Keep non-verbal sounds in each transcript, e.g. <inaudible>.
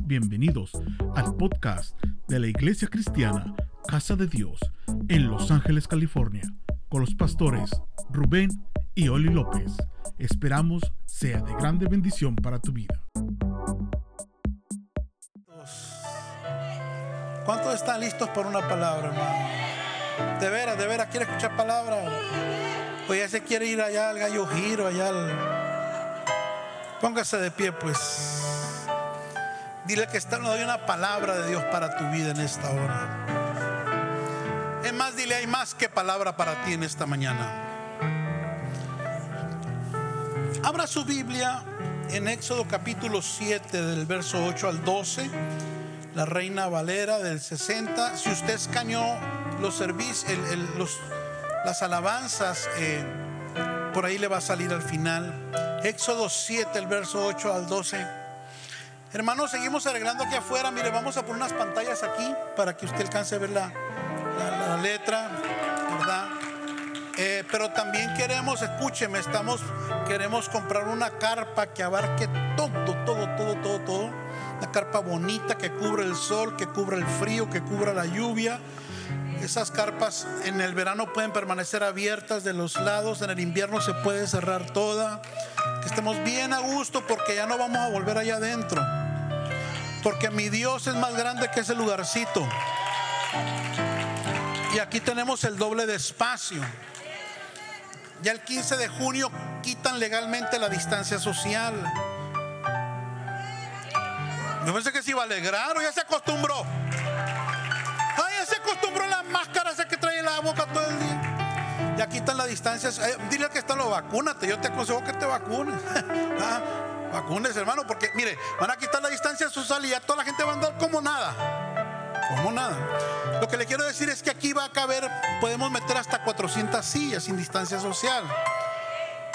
Bienvenidos al podcast de la Iglesia Cristiana Casa de Dios en Los Ángeles, California, con los pastores Rubén y Oli López. Esperamos sea de grande bendición para tu vida. ¿Cuántos están listos por una palabra, hermano? De veras, de veras, ¿quiere escuchar palabra? O ya se quiere ir allá al gallo giro, allá al... Póngase de pie, pues. Dile que está, no una palabra de Dios para tu vida en esta hora. Es más, dile, hay más que palabra para ti en esta mañana. Abra su Biblia en Éxodo capítulo 7 del verso 8 al 12, la Reina Valera del 60. Si usted escaneó los servicios, las alabanzas, eh, por ahí le va a salir al final. Éxodo 7, el verso 8 al 12. Hermanos, seguimos arreglando aquí afuera. Mire, vamos a poner unas pantallas aquí para que usted alcance a ver la, letra, ¿verdad? Eh, pero también queremos, escúcheme, estamos, queremos comprar una carpa que abarque todo, todo, todo, todo, todo. Una carpa bonita que cubre el sol, que cubra el frío, que cubra la lluvia. Esas carpas en el verano pueden permanecer abiertas de los lados, en el invierno se puede cerrar toda. Que estemos bien a gusto porque ya no vamos a volver allá adentro. Porque mi Dios es más grande que ese lugarcito. Y aquí tenemos el doble de espacio. Ya el 15 de junio quitan legalmente la distancia social. No pensé que se iba a alegrar o ya se acostumbró. Ay, ya se acostumbró la máscara esa que trae la boca todo el día. Ya quitan la distancia. dile que está lo vacúnate. Yo te aconsejo que te vacunes. <laughs> Ah, Vacunes, hermano, porque mire, van a quitar la distancia social y ya toda la gente va a andar como nada. Como nada. Lo que le quiero decir es que aquí va a caber, podemos meter hasta 400 sillas sin distancia social.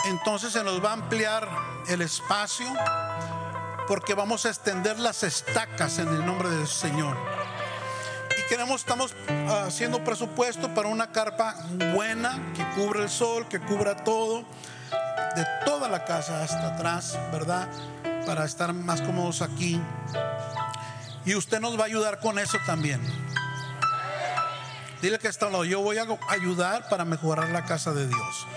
Entonces se nos va a ampliar el espacio porque vamos a extender las estacas en el nombre del Señor. Y queremos, estamos haciendo presupuesto para una carpa buena que cubra el sol, que cubra todo de toda la casa hasta atrás, ¿verdad? Para estar más cómodos aquí. Y usted nos va a ayudar con eso también. Dile que está lado, yo voy a ayudar para mejorar la casa de Dios.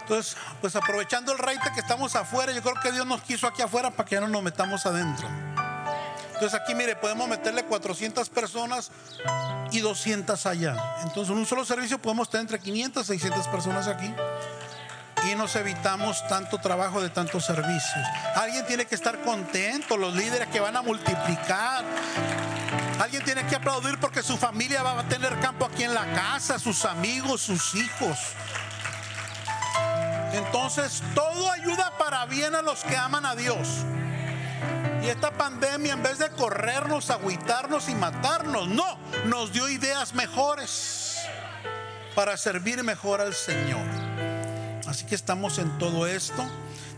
Entonces, pues aprovechando el reite que estamos afuera, yo creo que Dios nos quiso aquí afuera para que ya no nos metamos adentro. Entonces aquí, mire, podemos meterle 400 personas y 200 allá. Entonces, en un solo servicio podemos tener entre 500 y 600 personas aquí y nos evitamos tanto trabajo de tantos servicios. Alguien tiene que estar contento, los líderes que van a multiplicar. Alguien tiene que aplaudir porque su familia va a tener campo aquí en la casa, sus amigos, sus hijos. Entonces, todo ayuda para bien a los que aman a Dios. Y esta pandemia, en vez de corrernos, agüitarnos y matarnos, no, nos dio ideas mejores para servir mejor al Señor. Así que estamos en todo esto.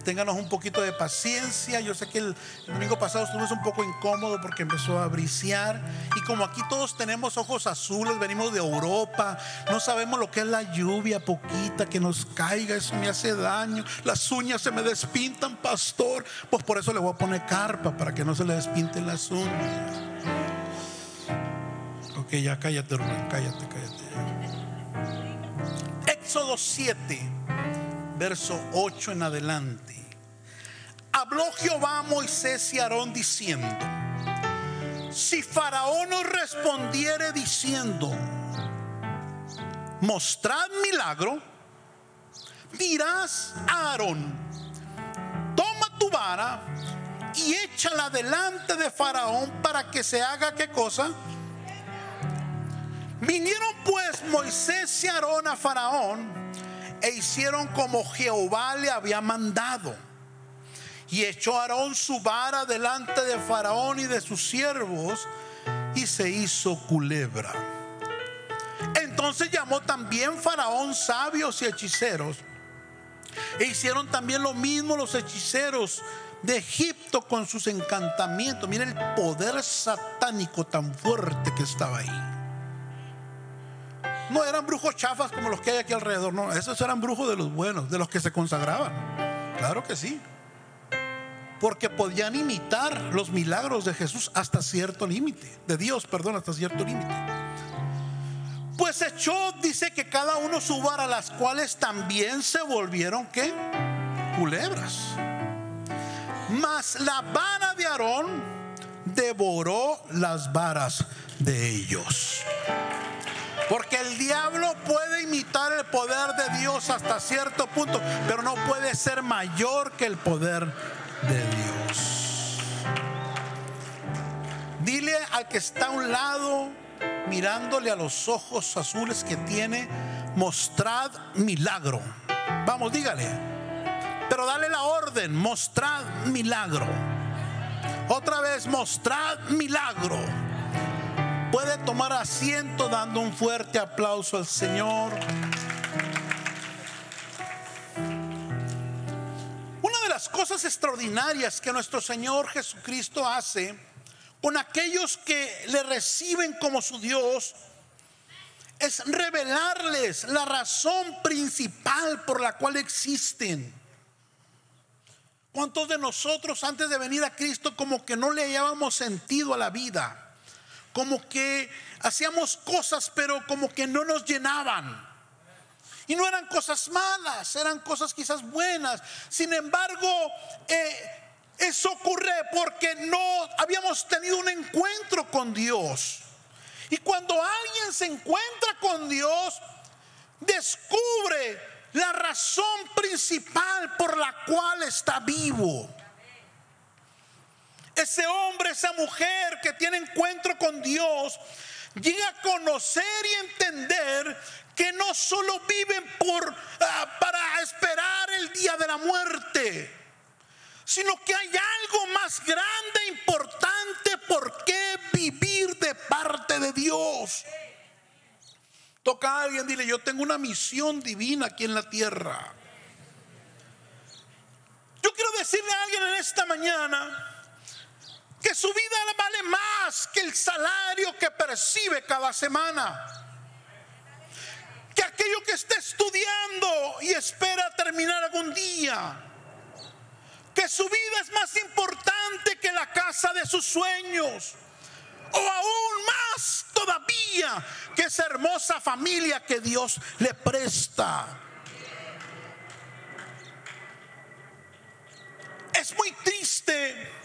Ténganos un poquito de paciencia. Yo sé que el, domingo pasado estuvimos un poco incómodo porque empezó a briciar. Y como aquí todos tenemos ojos azules, venimos de Europa, no sabemos lo que es la lluvia poquita que nos caiga, eso me hace daño. Las uñas se me despintan, pastor. Pues por eso le voy a poner carpa para que no se le despinten las uñas. Ok, ya cállate, Rubén, cállate, cállate. Éxodo 7 verso 8 en adelante. Habló Jehová a Moisés y Aarón diciendo, si Faraón nos respondiere diciendo, mostrad milagro, dirás a Aarón, toma tu vara y échala delante de Faraón para que se haga qué cosa. Vinieron pues Moisés y Aarón a Faraón e hicieron como Jehová le había mandado. Y echó Aarón su vara delante de Faraón y de sus siervos y se hizo culebra. Entonces llamó también Faraón sabios y hechiceros. E hicieron también lo mismo los hechiceros de Egipto con sus encantamientos. Mira el poder satánico tan fuerte que estaba ahí. No eran brujos chafas como los que hay aquí alrededor, no, esos eran brujos de los buenos, de los que se consagraban. Claro que sí. porque podían imitar los milagros de Jesús hasta cierto límite, de Dios, perdón, hasta cierto límite. Pues echó, dice que cada uno su vara, las cuales también se volvieron, ¿qué? Culebras. Mas la vara de Aarón devoró las varas de ellos. Porque el diablo puede imitar el poder de Dios hasta cierto punto, pero no puede ser mayor que el poder de Dios. Dile al que está a un lado, mirándole a los ojos azules que tiene, mostrad milagro. Vamos, dígale. Pero dale la orden, mostrad milagro. Otra vez, mostrad milagro. Puede tomar asiento dando un fuerte aplauso al Señor. Una de las cosas extraordinarias que nuestro Señor Jesucristo hace con aquellos que le reciben como su Dios es revelarles la razón principal por la cual existen. ¿Cuántos de nosotros antes de venir a Cristo como que no le hallábamos sentido a la vida? Como que hacíamos cosas, pero como que no nos llenaban. Y no eran cosas malas, eran cosas quizás buenas. Sin embargo, eh, eso ocurre porque no habíamos tenido un encuentro con Dios. Y cuando alguien se encuentra con Dios, descubre la razón principal por la cual está vivo ese hombre, esa mujer que tiene encuentro con Dios, llega a conocer y entender que no solo viven por ah, para esperar el día de la muerte, sino que hay algo más grande, importante por qué vivir de parte de Dios. Toca a alguien, dile, yo tengo una misión divina aquí en la tierra. Yo quiero decirle a alguien en esta mañana, que su vida vale más que el salario que percibe cada semana. Que aquello que está estudiando y espera terminar algún día. Que su vida es más importante que la casa de sus sueños. O aún más todavía que esa hermosa familia que Dios le presta. Es muy triste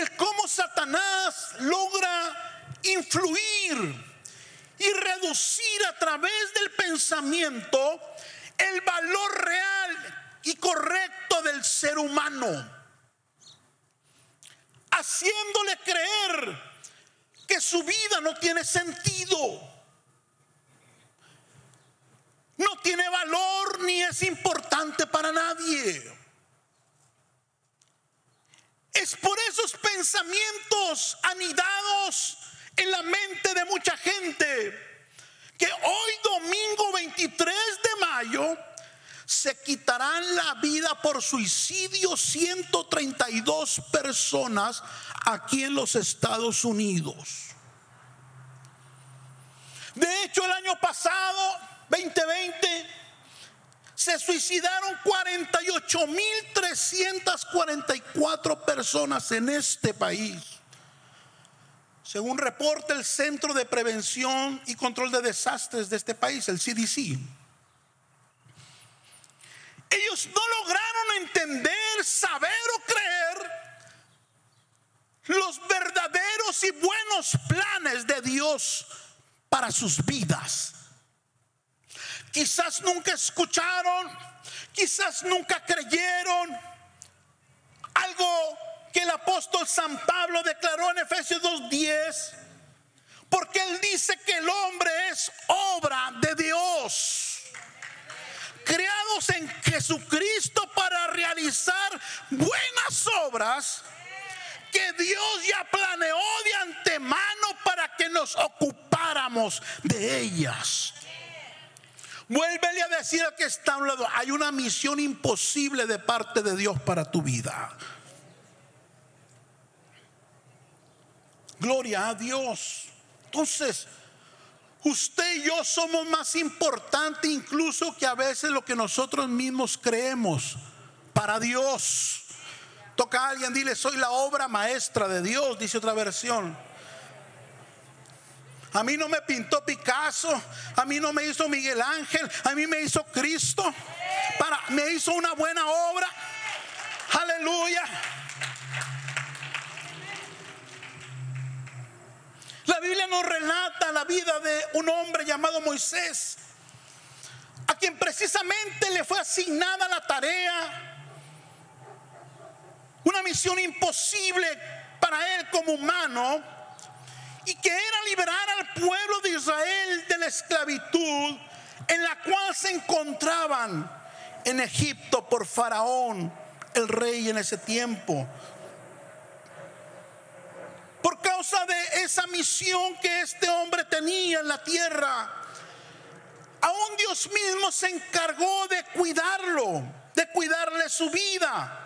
el cómo Satanás logra influir y reducir a través del pensamiento el valor real y correcto del ser humano, haciéndole creer que su vida no tiene sentido, no tiene valor ni es importante para nadie. Es por esos pensamientos anidados en la mente de mucha gente que hoy domingo 23 de mayo se quitarán la vida por suicidio 132 personas aquí en los Estados Unidos. De hecho, el año pasado, 2020, se suicidaron 48.344 personas en este país. Según reporta el Centro de Prevención y Control de Desastres de este país, el CDC. Ellos no lograron entender, saber o creer los verdaderos y buenos planes de Dios para sus vidas. Quizás nunca escucharon, quizás nunca creyeron algo que el apóstol San Pablo declaró en Efesios 2.10, porque él dice que el hombre es obra de Dios, creados en Jesucristo para realizar buenas obras que Dios ya planeó de antemano para que nos ocupáramos de ellas. Vuélvele a decir a que está a un lado, hay una misión imposible de parte de Dios para tu vida. Gloria a Dios. Entonces, usted y yo somos más importantes incluso que a veces lo que nosotros mismos creemos para Dios. Toca a alguien, dile, soy la obra maestra de Dios, dice otra versión. A mí no me pintó Picasso, a mí no me hizo Miguel Ángel, a mí me hizo Cristo. Para, me hizo una buena obra. Aleluya. La Biblia nos relata la vida de un hombre llamado Moisés, a quien precisamente le fue asignada la tarea, una misión imposible para él como humano, y que era liberar al pueblo de Israel de la esclavitud en la cual se encontraban en Egipto por Faraón, el rey en ese tiempo. Por causa de esa misión que este hombre tenía en la tierra, aún Dios mismo se encargó de cuidarlo, de cuidarle su vida.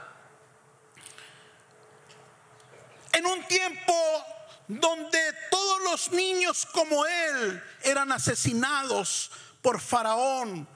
En un tiempo donde todos los niños como él eran asesinados por Faraón.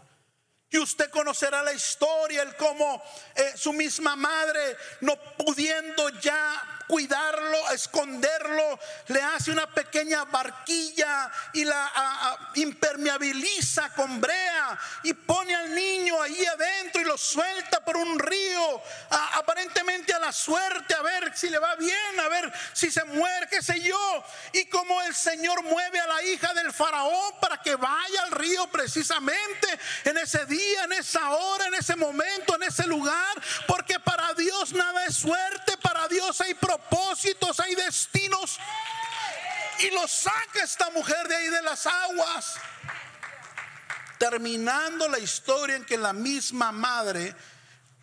Y usted conocerá la historia, el cómo eh, su misma madre, no pudiendo ya cuidarlo, esconderlo, le hace una pequeña barquilla y la impermeabiliza con brea y pone al niño ahí adentro y lo suelta por un río, aparentemente a la suerte, a ver si le va bien, a ver si se muere, qué sé yo. Y como el Señor mueve a la hija del faraón para que vaya al río precisamente en ese día, en esa hora, en ese momento, en ese lugar, porque para Dios nada es suerte, para Dios hay propósito hay destinos. Y lo saca esta mujer de ahí de las aguas. Terminando la historia en que la misma madre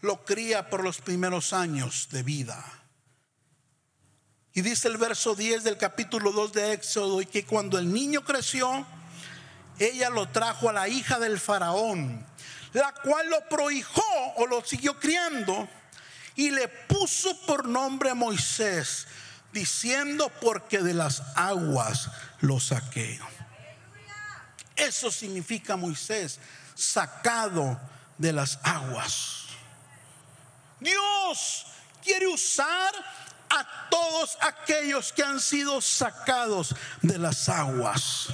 lo cría por los primeros años de vida. Y dice el verso 10 del capítulo 2 de Éxodo, y que cuando el niño creció, ella lo trajo a la hija del faraón, la cual lo prohijó o lo siguió criando y le puso por nombre a Moisés, diciendo, porque de las aguas lo saqué. Eso significa Moisés, sacado de las aguas. Dios quiere usar a todos aquellos que han sido sacados de las aguas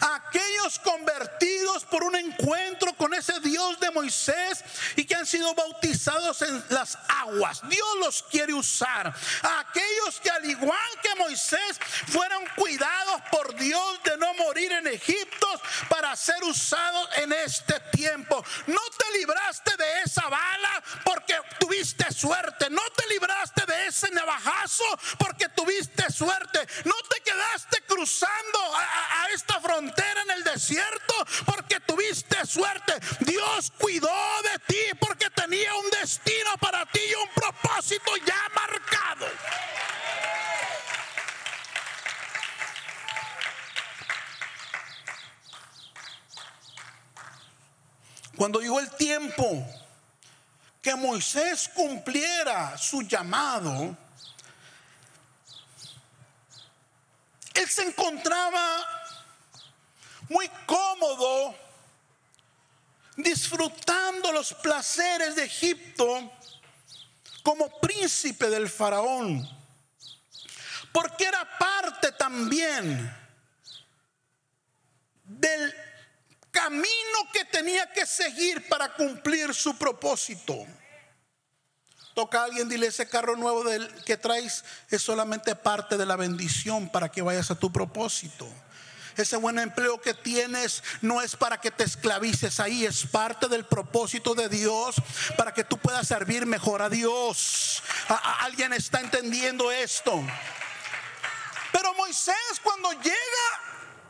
aquellos convertidos por un encuentro con ese Dios de Moisés y que han sido bautizados en las aguas. Dios los quiere usar. aquellos que al igual que Moisés fueron cuidados por Dios de no morir en Egipto para ser usados en este tiempo. No te libraste de esa bala porque tuviste suerte. No te libraste de ese navajazo porque tuviste suerte. No te quedaste cruzando a, esta frontera en el desierto porque tuviste suerte. Dios cuidó de ti porque tenía un destino para ti y un propósito ya marcado. Cuando llegó el tiempo que Moisés cumpliera su llamado, él se encontraba muy cómodo, disfrutando los placeres de Egipto como príncipe del faraón, porque era parte también del camino que tenía que seguir para cumplir su propósito. Toca a alguien, dile, ese carro nuevo que traes es solamente parte de la bendición para que vayas a tu propósito. Ese buen empleo que tienes no es para que te esclavices ahí, es parte del propósito de Dios para que tú puedas servir mejor a Dios. ¿Alguien está entendiendo esto? Pero Moisés cuando llega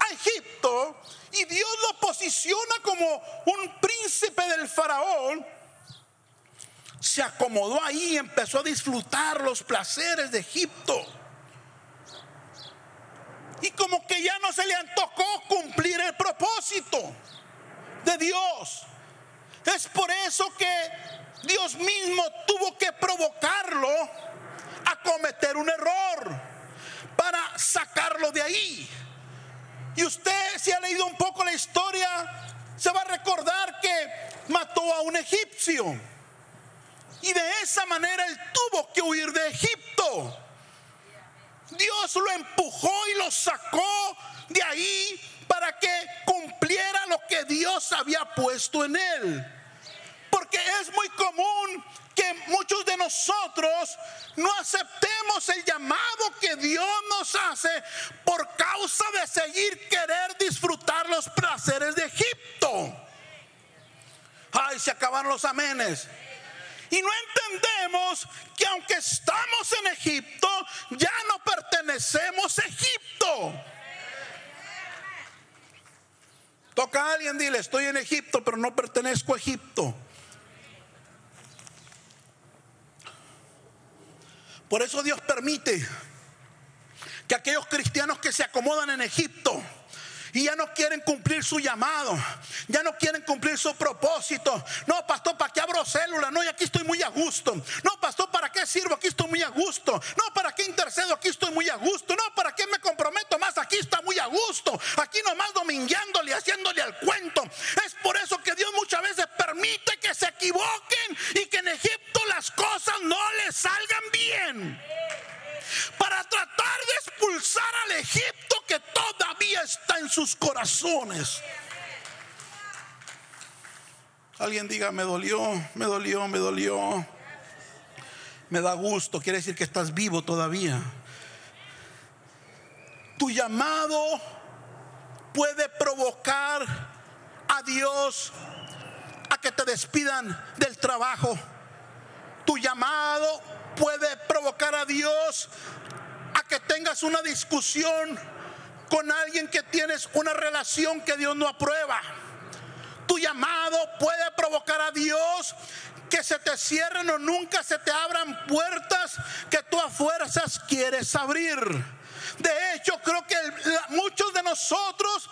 a Egipto y Dios lo posiciona como un príncipe del faraón, se acomodó ahí y empezó a disfrutar los placeres de Egipto. Y como que ya no se le tocó cumplir el propósito de Dios. Es por eso que Dios mismo tuvo que provocarlo a cometer un error para sacarlo de ahí. Y usted si ha leído un poco la historia, se va a recordar que mató a un egipcio. Y de esa manera él tuvo que huir de Egipto. Dios lo empujó y lo sacó de ahí para que cumpliera lo que Dios había puesto en él. Porque es muy común que muchos de nosotros no aceptemos el llamado que Dios nos hace por causa de seguir querer disfrutar los placeres de Egipto. Ay, se acabaron los amenes. Y no entendemos que aunque estamos en Egipto, ya no pertenecemos a Egipto. Toca a alguien, dile, estoy en Egipto, pero no pertenezco a Egipto. Por eso Dios permite que aquellos cristianos que se acomodan en Egipto, y ya no quieren cumplir su llamado, ya no quieren cumplir su propósito. No, pastor, ¿para qué abro célula? No, y aquí estoy muy a gusto. No, pastor, ¿para qué sirvo? Aquí estoy muy a gusto. No, ¿para qué intercedo? Aquí estoy muy a gusto. No, ¿para qué me comprometo más? Aquí está muy a gusto. Aquí nomás domingueándole, haciéndole al cuento. Es por eso que Dios muchas veces permite que se equivoquen y que en Egipto las cosas no les salgan bien para tratar de expulsar al Egipto que todavía está en sus corazones. Alguien diga, me dolió, me dolió, me dolió. Me da gusto, quiere decir que estás vivo todavía. Tu llamado puede provocar a Dios a que te despidan del trabajo. Tu llamado puede provocar a Dios a que tengas una discusión con alguien que tienes una relación que Dios no aprueba. Tu llamado puede provocar a Dios que se te cierren o nunca se te abran puertas que tú a fuerzas quieres abrir. De hecho, creo que muchos de nosotros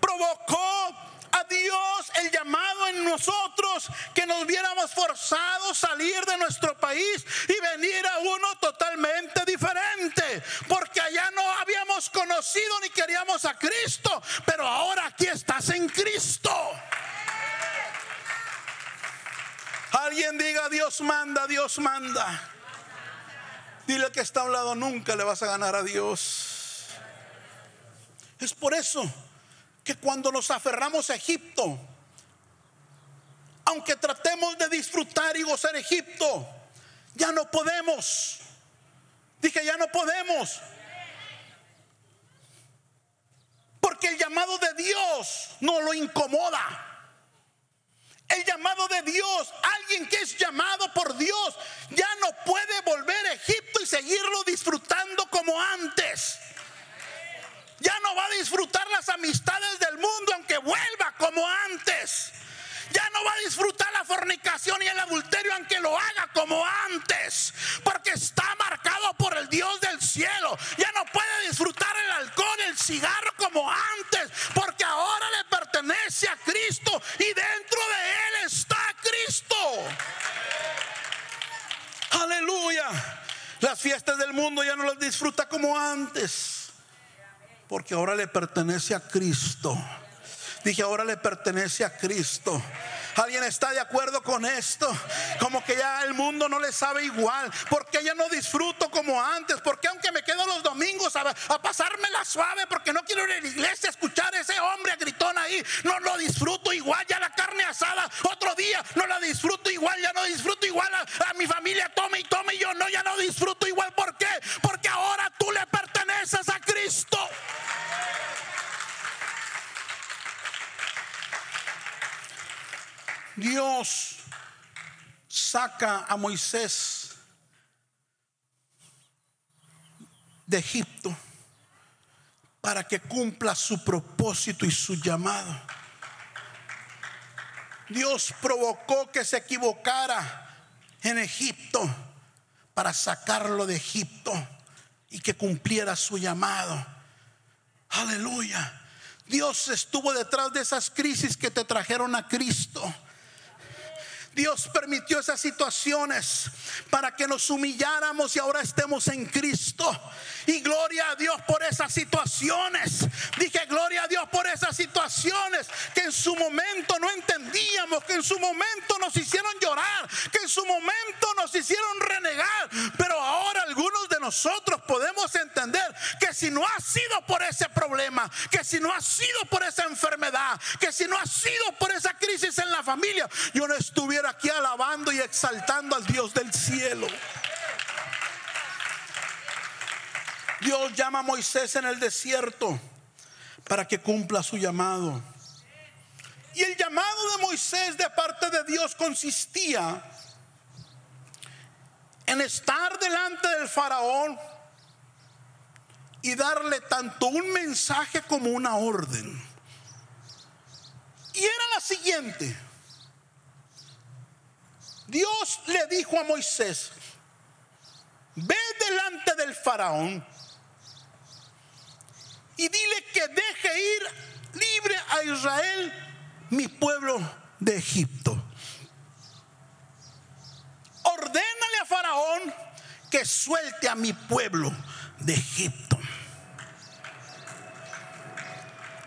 provocó a Dios el llamado en nosotros que nos viéramos forzados a salir de nuestro país y venir a uno totalmente diferente, porque allá no habíamos conocido ni queríamos a Cristo, pero ahora aquí estás en Cristo. Alguien diga Dios manda, Dios manda. Dile que está a un lado, nunca le vas a ganar a Dios. Es por eso que cuando nos aferramos a Egipto, aunque tratemos de disfrutar y gozar Egipto, ya no podemos. Dije, ya no podemos. Porque el llamado de Dios no lo incomoda. El llamado de Dios, alguien que es llamado por Dios, ya no puede volver a Egipto y seguirlo disfrutando como antes ya no va a disfrutar las amistades del mundo aunque vuelva como antes. Ya no va a disfrutar la fornicación y el adulterio aunque lo haga como antes. Porque está marcado por el Dios del cielo. Ya no puede disfrutar el alcohol, el cigarro como antes. Porque ahora le pertenece a Cristo y dentro de él está Cristo. Aleluya. Las fiestas del mundo ya no las disfruta como antes porque ahora le pertenece a Cristo. Dije, ahora le pertenece a Cristo. ¿Alguien está de acuerdo con esto? Como que ya el mundo no le sabe igual. Porque ya no disfruto como antes. Porque aunque me quedo los domingos a, a pasarme la suave, porque no quiero ir a la iglesia a escuchar a ese hombre gritón ahí, no lo disfruto igual. Ya la carne asada, otro día no la disfruto igual. Ya no disfruto igual. A, a mi familia tome y tome y yo no, ya no disfruto igual. ¿Por qué? Porque ahora tú le perteneces a Cristo. Dios saca a Moisés de Egipto para que cumpla su propósito y su llamado. Dios provocó que se equivocara en Egipto para sacarlo de Egipto y que cumpliera su llamado. Aleluya. Dios estuvo detrás de esas crisis que te trajeron a Cristo. Dios permitió esas situaciones para que nos humilláramos y ahora estemos en Cristo. Y gloria a Dios por esas situaciones. Dije gloria a Dios por esas situaciones que en su momento no entendíamos, que en su momento nos hicieron llorar, que en su momento nos hicieron renegar. Pero ahora algunos de nosotros podemos entender que si no ha sido por ese problema, que si no ha sido por esa enfermedad, que si no ha sido por esa crisis en la familia, yo no estuviera aquí alabando y exaltando al Dios del cielo. Dios llama a Moisés en el desierto para que cumpla su llamado. Y el llamado de Moisés de parte de Dios consistía en estar delante del faraón y darle tanto un mensaje como una orden. Y era la siguiente. Dios le dijo a Moisés, ve delante del faraón y dile que deje ir libre a Israel, mi pueblo de Egipto. Ordénale a Faraón que suelte a mi pueblo de Egipto.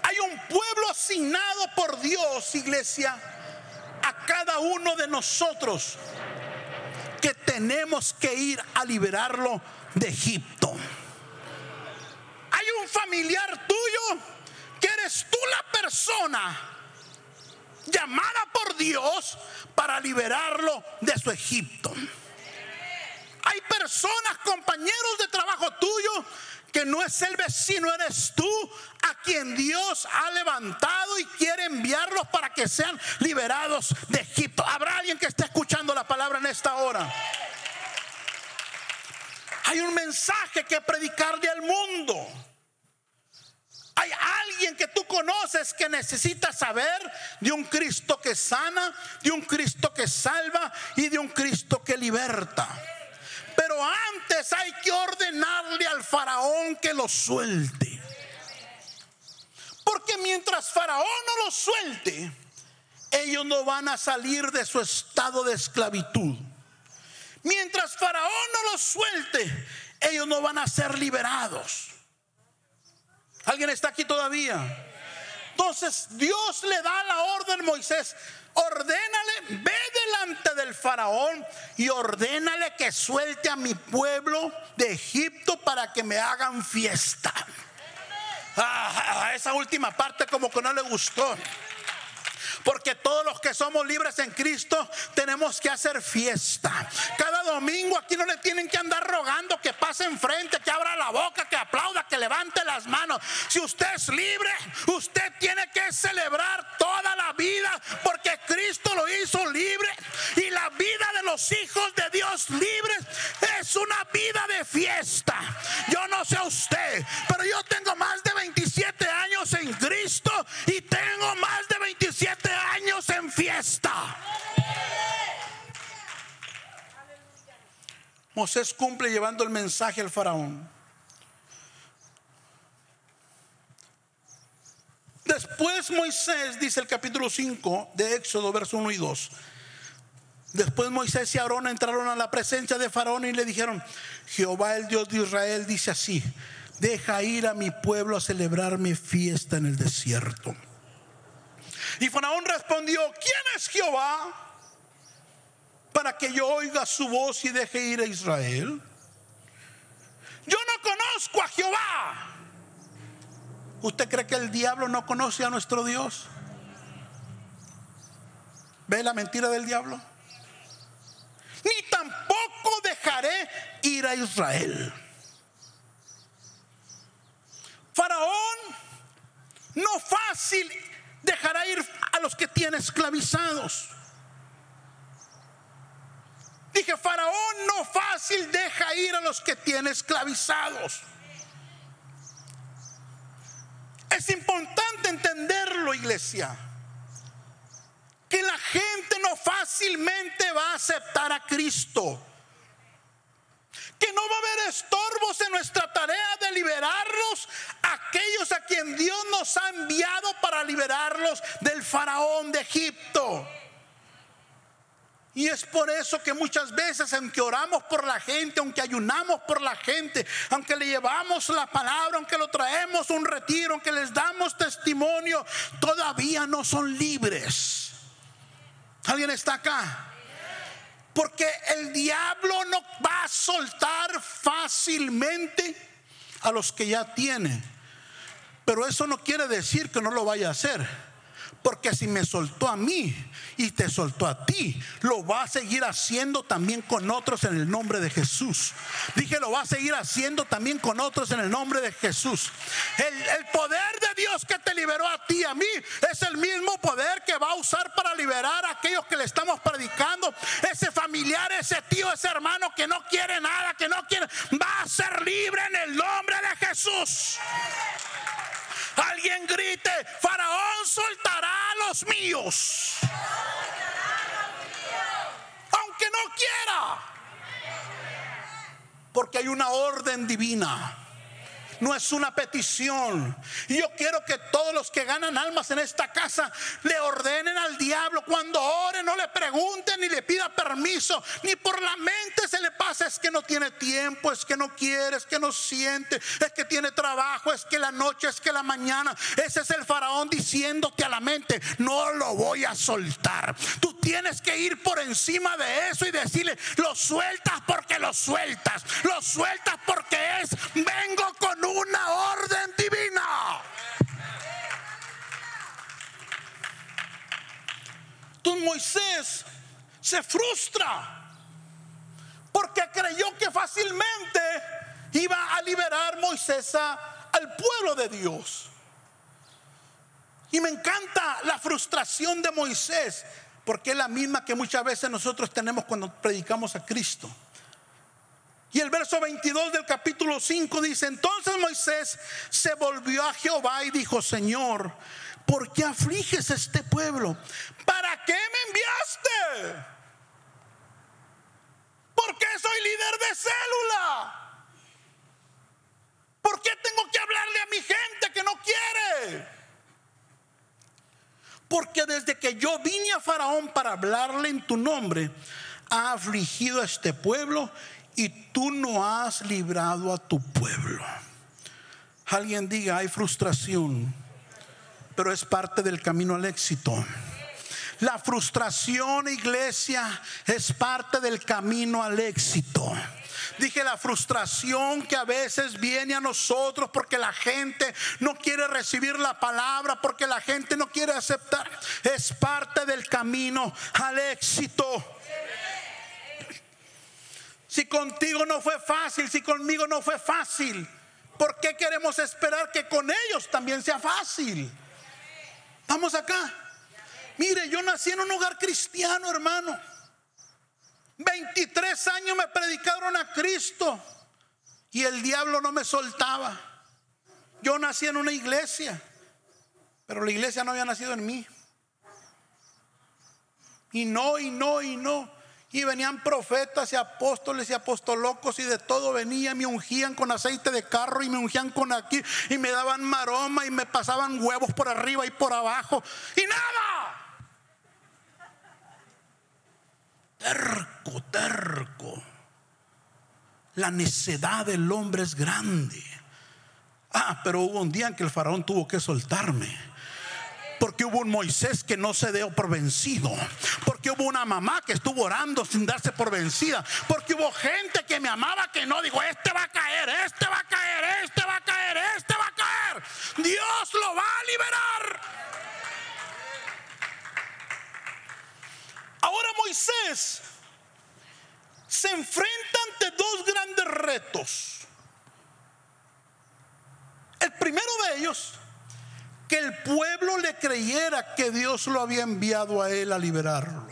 Hay un pueblo asignado por Dios, iglesia, uno de nosotros que tenemos que ir a liberarlo de Egipto familiar tuyo que eres tú la persona llamada por Dios para liberarlo de su Egipto. Hay personas, compañeros de trabajo tuyo, que no es el vecino, eres tú a quien Dios ha levantado y quiere enviarlos para que sean liberados de Egipto. ¿Habrá alguien que esté escuchando la palabra en esta hora? Hay un mensaje que predicarle al mundo. Hay alguien que tú conoces que necesita saber de un Cristo que sana, de un Cristo que salva y de un Cristo que liberta. Pero antes hay que ordenarle al faraón que lo suelte. Porque mientras faraón no lo suelte, ellos no van a salir de su estado de esclavitud. Mientras faraón no lo suelte, ellos no van a ser liberados. ¿Alguien está aquí todavía? Entonces Dios le da la orden a Moisés. Ordénale, ve delante del faraón y ordénale que suelte a mi pueblo de Egipto para que me hagan fiesta. Ah, esa última parte como que no le gustó. Porque todos los que somos libres en Cristo tenemos que hacer fiesta. Cada domingo aquí no le tienen que andar rogando que pase enfrente, que abra la boca, que aplauda, que levante las manos. Si usted es libre, usted tiene que celebrar toda la vida porque Cristo lo hizo libre. Y la vida de los hijos de Dios libres es una vida de fiesta. Yo no sé usted, pero yo tengo más de 27 años en Cristo y tengo más de 27 años en fiesta. Moisés cumple llevando el mensaje al faraón. Después Moisés, dice el capítulo 5 de Éxodo, verso 1 y 2. Después Moisés y Aarón entraron a la presencia de Faraón y le dijeron, Jehová el Dios de Israel dice así, deja ir a mi pueblo a celebrar mi fiesta en el desierto. Y Faraón respondió, ¿quién es Jehová para que yo oiga su voz y deje ir a Israel? Yo no conozco a Jehová. ¿Usted cree que el diablo no conoce a nuestro Dios? ¿Ve la mentira del diablo? Ni tampoco dejaré ir a Israel. Faraón no fácil dejará ir a los que tiene esclavizados. Dije, Faraón no fácil deja ir a los que tiene esclavizados. Es importante entenderlo, iglesia. Que la gente no fácilmente va a aceptar a Cristo que no va a haber estorbos en nuestra tarea de liberarlos, aquellos a quien Dios nos ha enviado para liberarlos del faraón de Egipto. Y es por eso que muchas veces, aunque oramos por la gente, aunque ayunamos por la gente, aunque le llevamos la palabra, aunque lo traemos un retiro, aunque les damos testimonio, todavía no son libres. ¿Alguien está acá? Porque el diablo no va a soltar fácilmente a los que ya tiene. Pero eso no quiere decir que no lo vaya a hacer. Porque si me soltó a mí y te soltó a ti, lo va a seguir haciendo también con otros en el nombre de Jesús. Dije, lo va a seguir haciendo también con otros en el nombre de Jesús. El, poder de Dios que te liberó a ti, a mí, es el mismo poder que va a usar para liberar a aquellos que le estamos predicando. Ese familiar, ese tío, ese hermano que no quiere nada, que no quiere, va a ser libre en el nombre de Jesús. Alguien grite, Faraón soltará a los míos. Aunque no quiera. Porque hay una orden divina no es una petición. Y yo quiero que todos los que ganan almas en esta casa le ordenen al diablo cuando ore, no le pregunten ni le pida permiso, ni por la mente se le pasa, es que no tiene tiempo, es que no quiere, es que no siente, es que tiene trabajo, es que la noche, es que la mañana. Ese es el faraón diciéndote a la mente, no lo voy a soltar. Tú tienes que ir por encima de eso y decirle, lo sueltas porque lo sueltas, lo sueltas porque es, vengo con una orden divina. Entonces Moisés se frustra porque creyó que fácilmente iba a liberar Moisés al pueblo de Dios. Y me encanta la frustración de Moisés, porque es la misma que muchas veces nosotros tenemos cuando predicamos a Cristo. Y el verso 22 del capítulo 5 dice, entonces Moisés se volvió a Jehová y dijo, Señor, ¿por qué afliges este pueblo? ¿Para qué me enviaste? ¿Por qué soy líder de célula? ¿Por qué tengo que hablarle a mi gente que no quiere? Porque desde que yo vine a Faraón para hablarle en tu nombre, ha afligido a este pueblo y tú no has librado a tu pueblo. Alguien diga, hay frustración, pero es parte del camino al éxito. La frustración, iglesia, es parte del camino al éxito. Dije la frustración que a veces viene a nosotros porque la gente no quiere recibir la palabra, porque la gente no quiere aceptar, es parte del camino al éxito. Si contigo no fue fácil, si conmigo no fue fácil, ¿por qué queremos esperar que con ellos también sea fácil? Vamos acá. Mire, yo nací en un hogar cristiano, hermano. 23 años me predicaron a Cristo y el diablo no me soltaba. Yo nací en una iglesia, pero la iglesia no había nacido en mí. Y no, y no, y no. Y venían profetas y apóstoles y apostolocos y de todo venían, me ungían con aceite de carro y me ungían con aquí y me daban maroma y me pasaban huevos por arriba y por abajo y nada. Terco, terco. La necedad del hombre es grande. Ah, pero hubo un día en que el faraón tuvo que soltarme porque hubo un Moisés que no se dio por vencido. Porque hubo una mamá que estuvo orando sin darse por vencida. Porque hubo gente que me amaba que no digo, este va a caer, este va a caer, este va a caer, este va a caer. Dios lo va a liberar. Ahora Moisés se enfrenta ante dos grandes retos. El primero de ellos que el pueblo le creyera que Dios lo había enviado a él a liberarlo.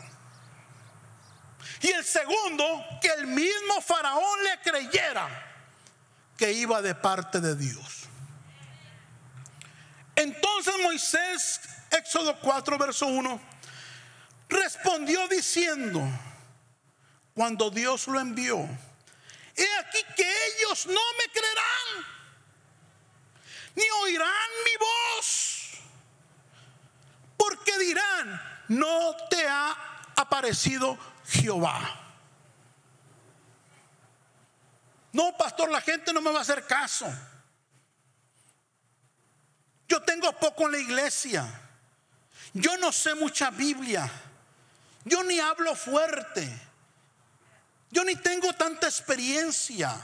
Y el segundo, que el mismo faraón le creyera que iba de parte de Dios. Entonces Moisés, Éxodo 4, verso 1, respondió diciendo, cuando Dios lo envió, he aquí que ellos no me creerán ni oirán mi voz. Porque dirán, no te ha aparecido Jehová. No, pastor, la gente no me va a hacer caso. Yo tengo poco en la iglesia. Yo no sé mucha Biblia. Yo ni hablo fuerte. Yo ni tengo tanta experiencia.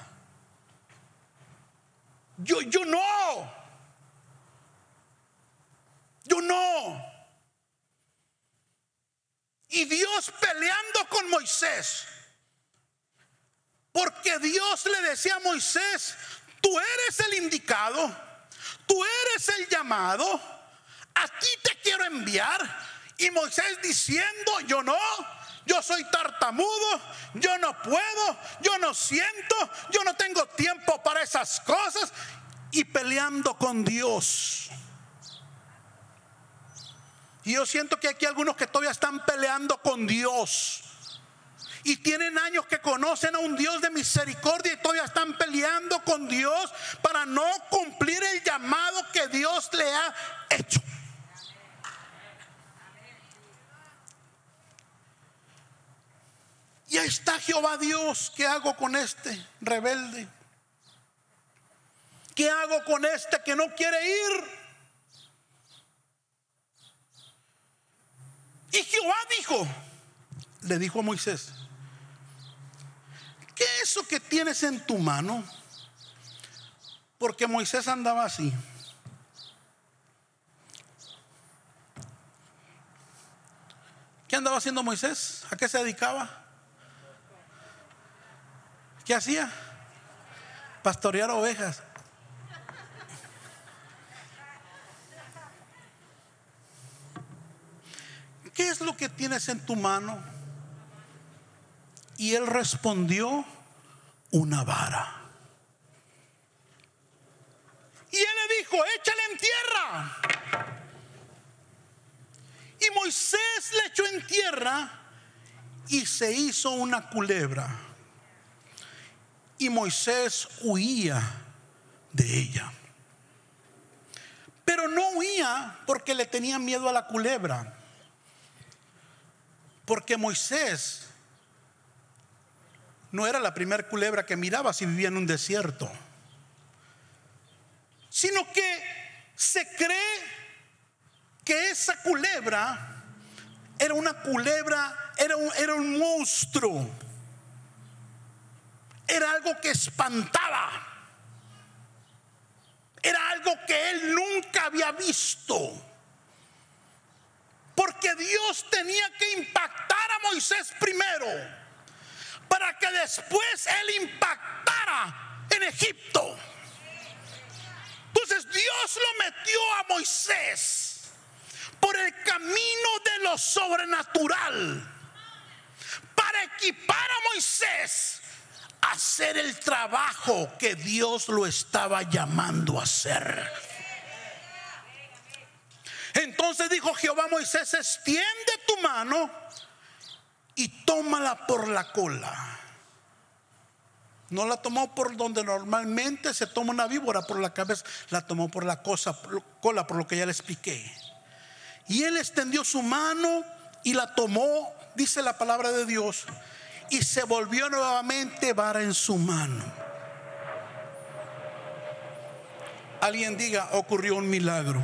Yo, yo no. Yo no. Y Dios peleando con Moisés. Porque Dios le decía a Moisés, tú eres el indicado, tú eres el llamado, a ti te quiero enviar. Y Moisés diciendo, yo no, yo soy tartamudo, yo no puedo, yo no siento, yo no tengo tiempo para esas cosas. Y peleando con Dios. Y yo siento que aquí algunos que todavía están peleando con Dios. Y tienen años que conocen a un Dios de misericordia y todavía están peleando con Dios para no cumplir el llamado que Dios le ha hecho. Y ahí está Jehová Dios. ¿Qué hago con este rebelde? ¿Qué hago con este que no quiere ir? Y Jehová dijo, le dijo a Moisés, ¿qué es eso que tienes en tu mano? Porque Moisés andaba así. ¿Qué andaba haciendo Moisés? ¿A qué se dedicaba? ¿Qué hacía? Pastorear ovejas. ¿Qué es lo que tienes en tu mano? Y él respondió, una vara. Y él le dijo, échale en tierra. Y Moisés le echó en tierra y se hizo una culebra. Y Moisés huía de ella. Pero no huía porque le tenía miedo a la culebra. Porque Moisés no era la primera culebra que miraba si vivía en un desierto, sino que se cree que esa culebra era una culebra, era un, era un monstruo, era algo que espantaba, era algo que él nunca había visto. Porque Dios tenía que impactar a Moisés primero para que después él impactara en Egipto. Entonces Dios lo metió a Moisés por el camino de lo sobrenatural para equipar a Moisés a hacer el trabajo que Dios lo estaba llamando a hacer. Entonces dijo Jehová a Moisés, extiende tu mano y tómala por la cola. No la tomó por donde normalmente se toma una víbora por la cabeza, la tomó por la cosa, cola, por lo que ya le expliqué. Y él extendió su mano y la tomó, dice la palabra de Dios, y se volvió nuevamente vara en su mano. Alguien diga, ocurrió un milagro.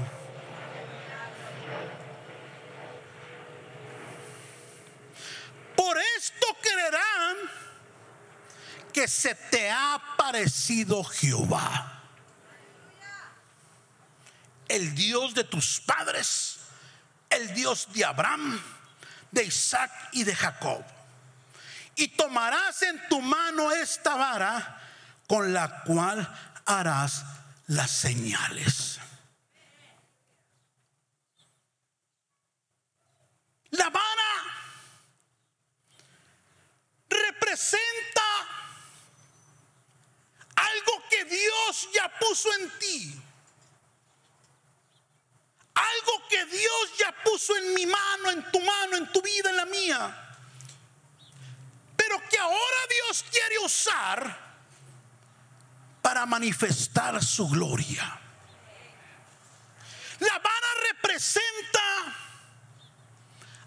Por esto creerán que se te ha parecido Jehová, el Dios de tus padres, el Dios de Abraham, de Isaac y de Jacob. Y tomarás en tu mano esta vara con la cual harás las señales. La vara representa algo que Dios ya puso en ti. Algo que Dios ya puso en mi mano, en tu mano, en tu vida, en la mía. Pero que ahora Dios quiere usar para manifestar su gloria. La vara representa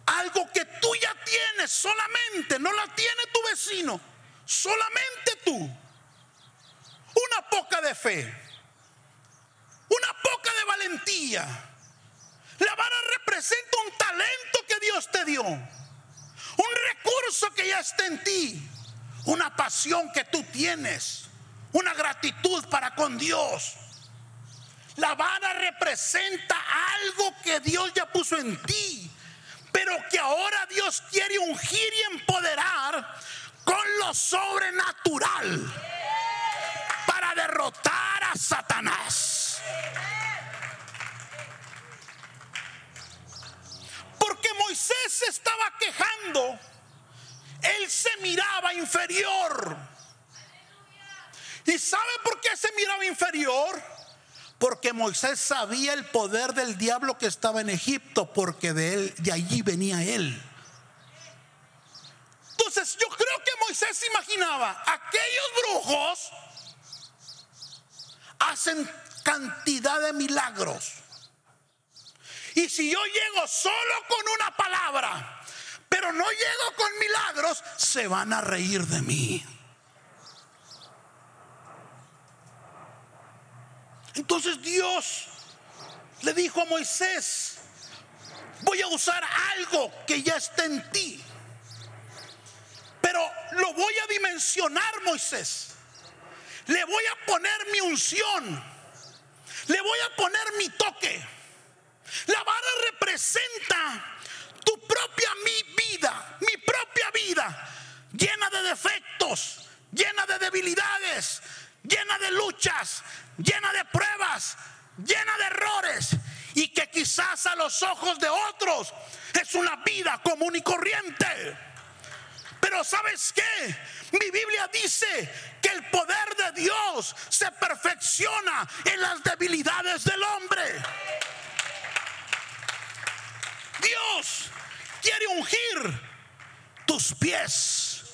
algo que tú ya tienes solamente, no la tiene tu vecino, solamente tú. Una poca de fe, una poca de valentía. La vara representa un talento que Dios te dio, un recurso que ya está en ti, una pasión que tú tienes, una gratitud para con Dios. La vara representa algo que Dios ya puso en ti, pero que ahora Dios quiere ungir y empoderar con lo sobrenatural para derrotar a Satanás. Porque Moisés se estaba quejando, él se miraba inferior. ¿Y sabe por qué se miraba inferior? Porque Moisés sabía el poder del diablo que estaba en Egipto, porque de él, de allí venía él. Entonces yo creo que Moisés imaginaba, aquellos brujos hacen cantidad de milagros. Y si yo llego solo con una palabra, pero no llego con milagros, se van a reír de mí. Entonces Dios le dijo a Moisés, voy a usar algo que ya está en ti, pero lo voy a dimensionar, Moisés. Le voy a poner mi unción, le voy a poner mi toque. La vara representa tu propia mi vida, mi propia vida, llena de defectos, llena de debilidades, llena de luchas, llena de pruebas, llena de errores y que quizás a los ojos de otros es una vida común y corriente. Pero ¿sabes qué? Mi Biblia dice que el poder de Dios se perfecciona en las debilidades del hombre. Dios quiere ungir tus pies.